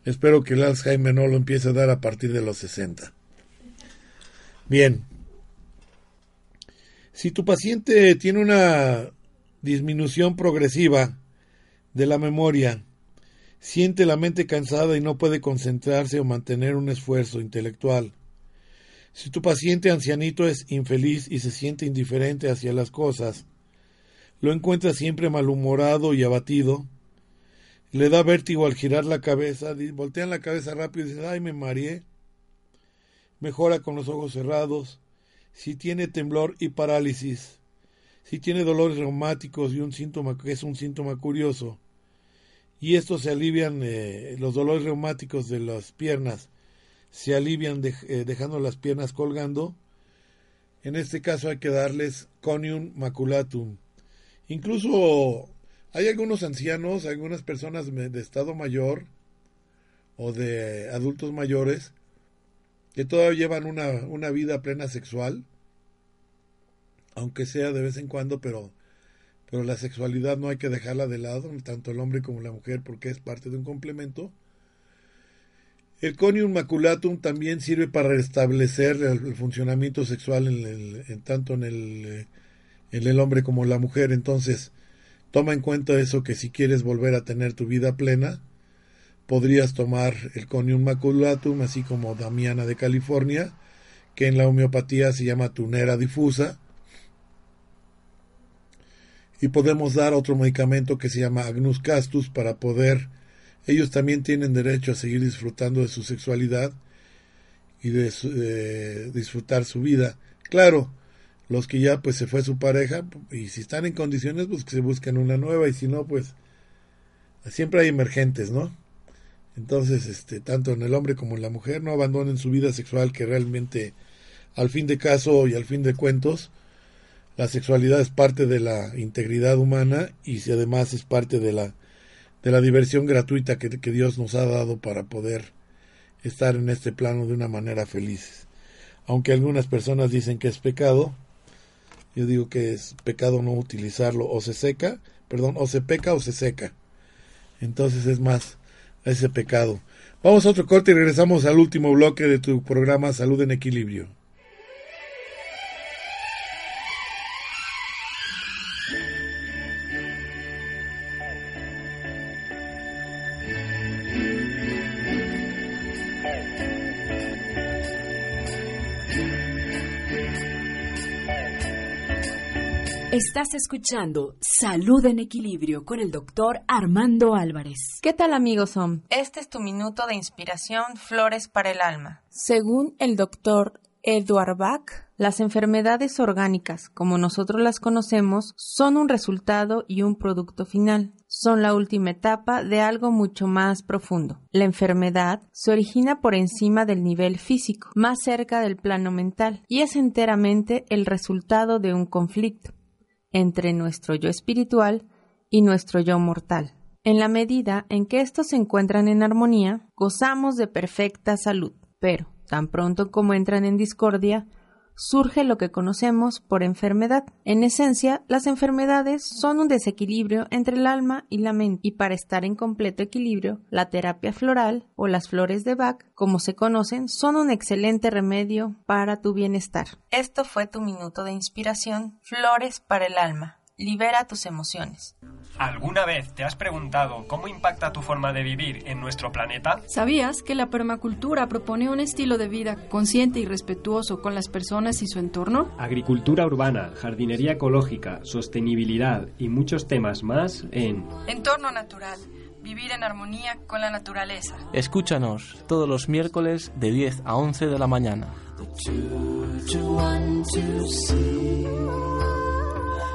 Espero que el Alzheimer no lo empiece a dar a partir de los 60. Bien. Si tu paciente tiene una disminución progresiva de la memoria, siente la mente cansada y no puede concentrarse o mantener un esfuerzo intelectual, si tu paciente ancianito es infeliz y se siente indiferente hacia las cosas, lo encuentra siempre malhumorado y abatido, le da vértigo al girar la cabeza, voltean la cabeza rápido y dicen, ay, me mareé, mejora con los ojos cerrados, si tiene temblor y parálisis, si tiene dolores reumáticos y un síntoma que es un síntoma curioso, y estos se alivian eh, los dolores reumáticos de las piernas se alivian eh, dejando las piernas colgando. En este caso hay que darles conium maculatum. Incluso hay algunos ancianos, algunas personas de estado mayor o de adultos mayores que todavía llevan una, una vida plena sexual, aunque sea de vez en cuando, pero, pero la sexualidad no hay que dejarla de lado, tanto el hombre como la mujer, porque es parte de un complemento. El conium maculatum también sirve para restablecer el, funcionamiento sexual en, tanto en el, en el hombre como en la mujer. Entonces, toma en cuenta eso que si quieres volver a tener tu vida plena, podrías tomar el conium maculatum, así como Damiana de California, que en la homeopatía se llama tunera difusa. Y podemos dar otro medicamento que se llama Agnus castus para poder ellos también tienen derecho a seguir disfrutando de su sexualidad y de, disfrutar su vida. Claro, los que ya pues se fue su pareja y si están en condiciones pues que se busquen una nueva y si no pues siempre hay emergentes, ¿no? Entonces, este, tanto en el hombre como en la mujer no abandonen su vida sexual que realmente al fin de caso y al fin de cuentos la sexualidad es parte de la integridad humana y si además es parte de la de la diversión gratuita que, Dios nos ha dado para poder estar en este plano de una manera feliz. Aunque algunas personas dicen que es pecado, yo digo que es pecado no utilizarlo, o se seca, perdón, o se peca o se seca. Entonces es más ese pecado. Vamos a otro corte y regresamos al último bloque de tu programa Salud en Equilibrio. Estás escuchando Salud en Equilibrio con el doctor Armando Álvarez. ¿Qué tal amigos son? Este es tu minuto de inspiración Flores para el Alma. Según el doctor Edward Bach, las enfermedades orgánicas, como nosotros las conocemos, son un resultado y un producto final. Son la última etapa de algo mucho más profundo. La enfermedad se origina por encima del nivel físico, más cerca del plano mental, y es enteramente el resultado de un conflicto entre nuestro yo espiritual y nuestro yo mortal. En la medida en que estos se encuentran en armonía, gozamos de perfecta salud, pero tan pronto como entran en discordia, surge lo que conocemos por enfermedad. En esencia, las enfermedades son un desequilibrio entre el alma y la mente, y para estar en completo equilibrio, la terapia floral o las flores de Bach, como se conocen, son un excelente remedio para tu bienestar. Esto fue tu minuto de inspiración, Flores para el alma. Libera tus emociones. ¿Alguna vez te has preguntado cómo impacta tu forma de vivir en nuestro planeta? ¿Sabías que la permacultura propone un estilo de vida consciente y respetuoso con las personas y su entorno? Agricultura urbana, jardinería ecológica, sostenibilidad y muchos temas más en Entorno natural vivir en armonía con la naturaleza. Escúchanos todos los miércoles de 10 a 11 de la mañana.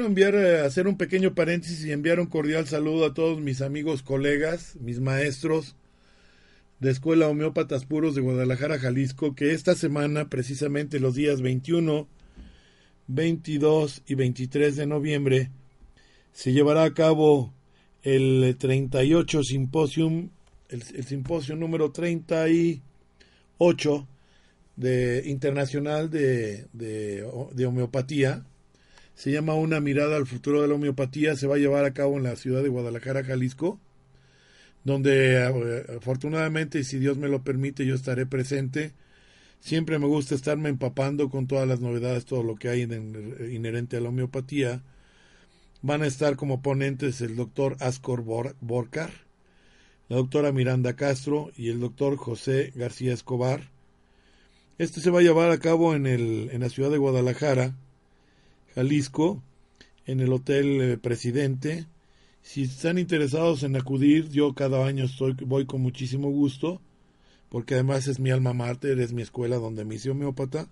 Quiero enviar, eh, hacer un pequeño paréntesis y enviar un cordial saludo a todos mis amigos, colegas, mis maestros de Escuela Homeópatas Puros de Guadalajara, Jalisco, que esta semana, precisamente los días 21, 22 y 23 de noviembre, se llevará a cabo el 38 simposium, el, el simposio número 38 de, internacional de, de, de homeopatía, se llama Una mirada al futuro de la homeopatía, se va a llevar a cabo en la ciudad de Guadalajara, Jalisco, donde eh, afortunadamente, y si Dios me lo permite, yo estaré presente. Siempre me gusta estarme empapando con todas las novedades, todo lo que hay en, inherente a la homeopatía. Van a estar como ponentes el doctor Ascor Borcar, la doctora Miranda Castro y el doctor José García Escobar. Este se va a llevar a cabo en, el, en la ciudad de Guadalajara, Jalisco, en el Hotel eh, Presidente. Si están interesados en acudir, yo cada año estoy, voy con muchísimo gusto, porque además es mi alma mater, es mi escuela donde me hice homeópata.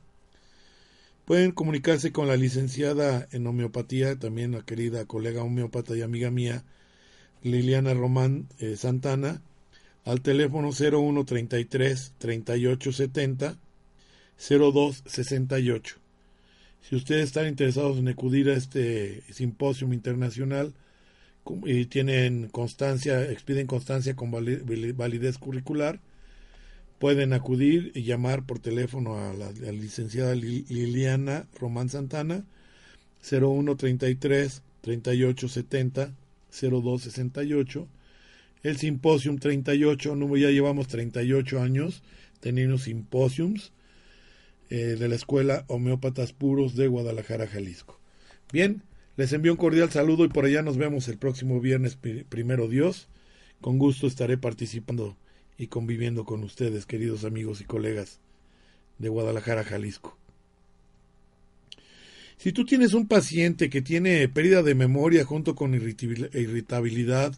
Pueden comunicarse con la licenciada en homeopatía, también la querida colega homeópata y amiga mía, Liliana Román eh, Santana, al teléfono 0133 3870 0268. Si ustedes están interesados en acudir a este simposio internacional y tienen constancia, expiden constancia con validez curricular, pueden acudir y llamar por teléfono a la, licenciada Liliana Román Santana 0133 3870 0268 el simposium 38 ya llevamos 38 años teniendo simposiums eh, de la Escuela Homeópatas Puros de Guadalajara, Jalisco. Bien, les envío un cordial saludo y por allá nos vemos el próximo viernes, primero Dios. Con gusto estaré participando y conviviendo con ustedes, queridos amigos y colegas de Guadalajara, Jalisco. Si tú tienes un paciente que tiene pérdida de memoria junto con irritabilidad,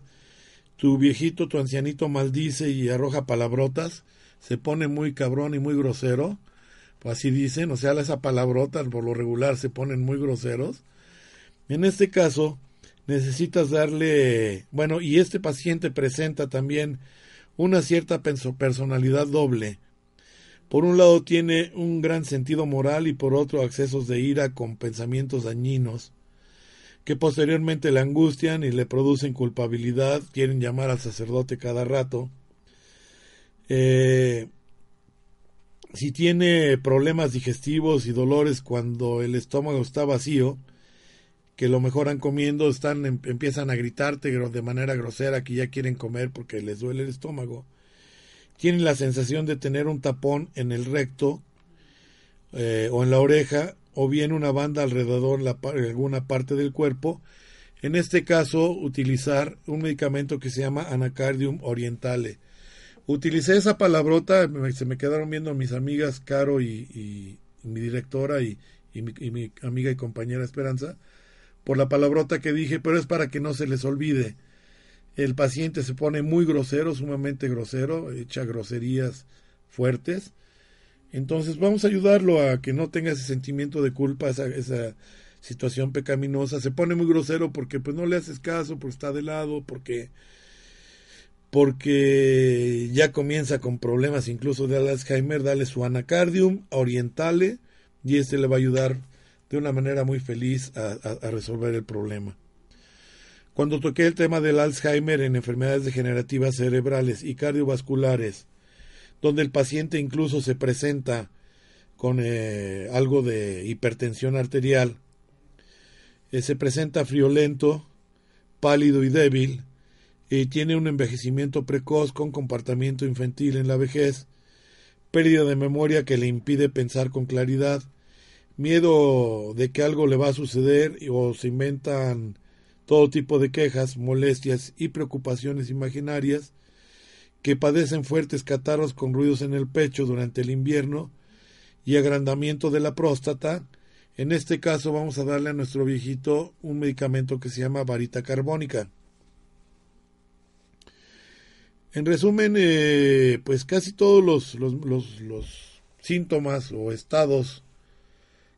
tu viejito, tu ancianito maldice y arroja palabrotas, se pone muy cabrón y muy grosero, así dicen, o sea, esa palabrota por lo regular se ponen muy groseros. En este caso, necesitas darle, bueno, y este paciente presenta también una cierta personalidad doble. Por un lado tiene un gran sentido moral y por otro accesos de ira con pensamientos dañinos que posteriormente le angustian y le producen culpabilidad, quieren llamar al sacerdote cada rato. Eh, si tiene problemas digestivos y dolores cuando el estómago está vacío, que lo mejoran comiendo, están em, empiezan a gritarte de manera grosera que ya quieren comer porque les duele el estómago. Tienen la sensación de tener un tapón en el recto eh, o en la oreja o bien una banda alrededor de alguna parte del cuerpo. En este caso, utilizar un medicamento que se llama Anacardium orientale utilicé esa palabrota, se me quedaron viendo mis amigas Caro y, mi directora y, mi, amiga y compañera Esperanza, por la palabrota que dije, pero es para que no se les olvide. El paciente se pone muy grosero, sumamente grosero, echa groserías fuertes. Entonces vamos a ayudarlo a que no tenga ese sentimiento de culpa, esa, esa situación pecaminosa. Se pone muy grosero porque pues no le haces caso, porque está de lado, porque porque ya comienza con problemas incluso de Alzheimer, dale su anacardium, orientale, y este le va a ayudar de una manera muy feliz a, resolver el problema. Cuando toqué el tema del Alzheimer en enfermedades degenerativas cerebrales y cardiovasculares, donde el paciente incluso se presenta con eh, algo de hipertensión arterial, eh, se presenta friolento, pálido y débil, y tiene un envejecimiento precoz con comportamiento infantil en la vejez, pérdida de memoria que le impide pensar con claridad, miedo de que algo le va a suceder o se inventan todo tipo de quejas, molestias y preocupaciones imaginarias, que padecen fuertes catarros con ruidos en el pecho durante el invierno y agrandamiento de la próstata, en este caso vamos a darle a nuestro viejito un medicamento que se llama varita carbónica. En resumen, eh, pues casi todos los, los, los, síntomas o estados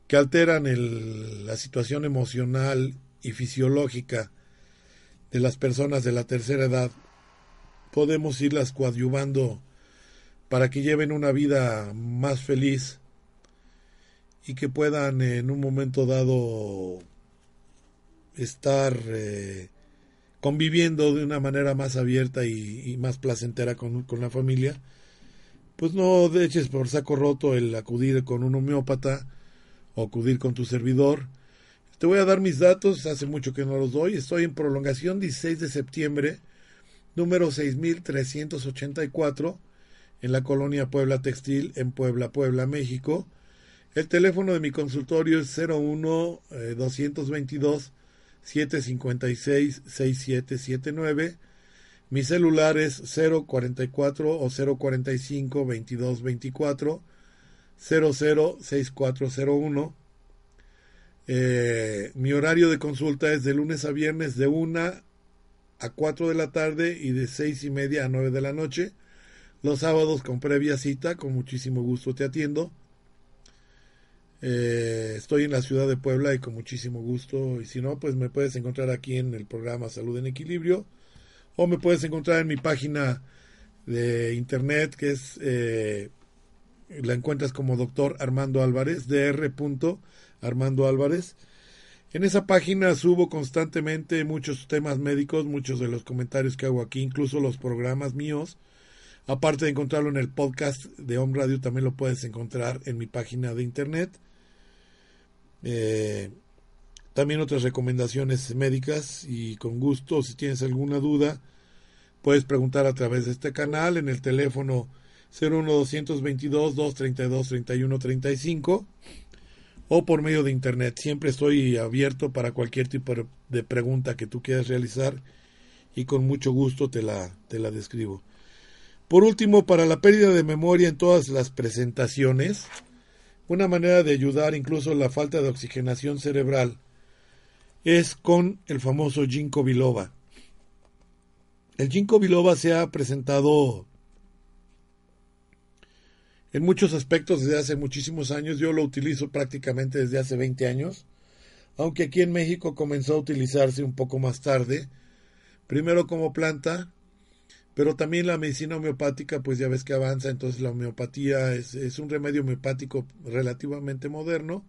que alteran el, la situación emocional y fisiológica de las personas de la tercera edad podemos irlas coadyuvando para que lleven una vida más feliz y que puedan en un momento dado estar eh, conviviendo de una manera más abierta y, más placentera con, con, la familia, pues no eches por saco roto el acudir con un homeópata o acudir con tu servidor. Te voy a dar mis datos, hace mucho que no los doy, estoy en prolongación 16 de septiembre número 6384, en la colonia Puebla Textil, en Puebla, Puebla, México. El teléfono de mi consultorio es 01 222 756 6779. Mi celular es 044 o 045 2224 006401. Eh, mi horario de consulta es de lunes a viernes de 1 a 4 de la tarde y de seis y media a 9 de la noche. Los sábados con previa cita, con muchísimo gusto te atiendo. Eh, estoy en la ciudad de Puebla y con muchísimo gusto. Y si no, pues me puedes encontrar aquí en el programa Salud en Equilibrio. O me puedes encontrar en mi página de internet que es... Eh, la encuentras como doctor Armando Álvarez, dr. Armando Álvarez. En esa página subo constantemente muchos temas médicos, muchos de los comentarios que hago aquí, incluso los programas míos. Aparte de encontrarlo en el podcast de Home Radio, también lo puedes encontrar en mi página de internet. Eh, también otras recomendaciones médicas y con gusto, si tienes alguna duda, puedes preguntar a través de este canal en el teléfono 01222 232 3135 o por medio de internet. Siempre estoy abierto para cualquier tipo de pregunta que tú quieras realizar y con mucho gusto te la, te la describo. Por último, para la pérdida de memoria en todas las presentaciones, una manera de ayudar incluso la falta de oxigenación cerebral es con el famoso ginkgo biloba. El ginkgo biloba se ha presentado en muchos aspectos desde hace muchísimos años. Yo lo utilizo prácticamente desde hace 20 años, aunque aquí en México comenzó a utilizarse un poco más tarde, primero como planta, pero también la medicina homeopática, pues ya ves que avanza, entonces la homeopatía es, es un remedio homeopático relativamente moderno,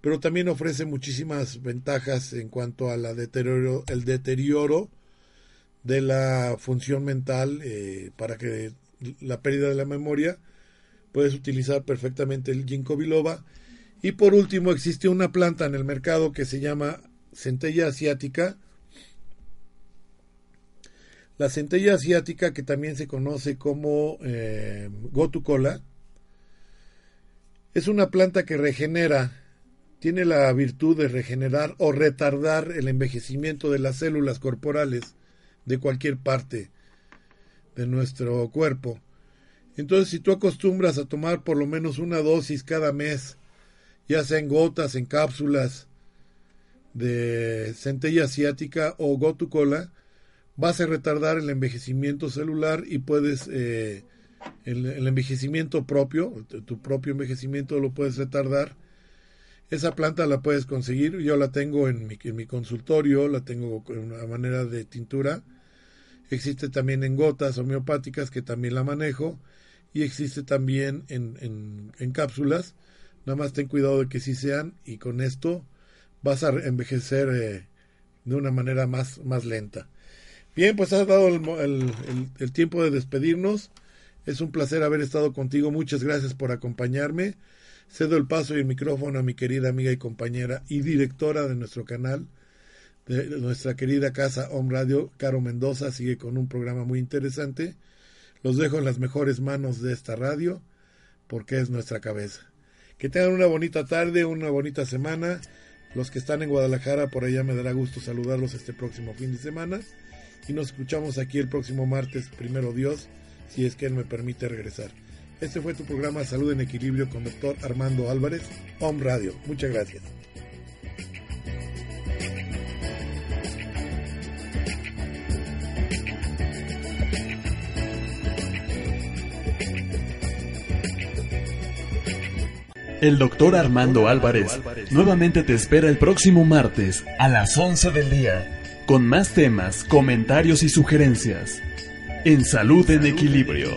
pero también ofrece muchísimas ventajas en cuanto a la deterioro, el deterioro de la función mental eh, para que la pérdida de la memoria puedes utilizar perfectamente el ginkgo biloba. Y por último, existe una planta en el mercado que se llama centella asiática. La centella asiática, que también se conoce como eh, gotucola, es una planta que regenera, tiene la virtud de regenerar o retardar el envejecimiento de las células corporales de cualquier parte de nuestro cuerpo. Entonces, si tú acostumbras a tomar por lo menos una dosis cada mes, ya sea en gotas, en cápsulas, de centella asiática o gotucola, vas a retardar el envejecimiento celular y puedes, eh, el, envejecimiento propio, tu propio envejecimiento lo puedes retardar. Esa planta la puedes conseguir, yo la tengo en mi, en mi consultorio, la tengo en una manera de tintura. Existe también en gotas homeopáticas que también la manejo y existe también en cápsulas. Nada más ten cuidado de que sí sean y con esto vas a envejecer eh, de una manera más, más lenta. Bien, pues has dado el, el, tiempo de despedirnos. Es un placer haber estado contigo. Muchas gracias por acompañarme. Cedo el paso y el micrófono a mi querida amiga y compañera y directora de nuestro canal, de nuestra querida casa Home Radio, Caro Mendoza. Sigue con un programa muy interesante. Los dejo en las mejores manos de esta radio porque es nuestra cabeza. Que tengan una bonita tarde, una bonita semana. Los que están en Guadalajara, por allá me dará gusto saludarlos este próximo fin de semana y nos escuchamos aquí el próximo martes, primero Dios, si es que Él me permite regresar. Este fue tu programa Salud en Equilibrio con doctor Armando Álvarez, Home Radio. Muchas gracias. El doctor Armando Álvarez nuevamente te espera el próximo martes a las 11 del día con más temas, comentarios y sugerencias. En Salud en Equilibrio.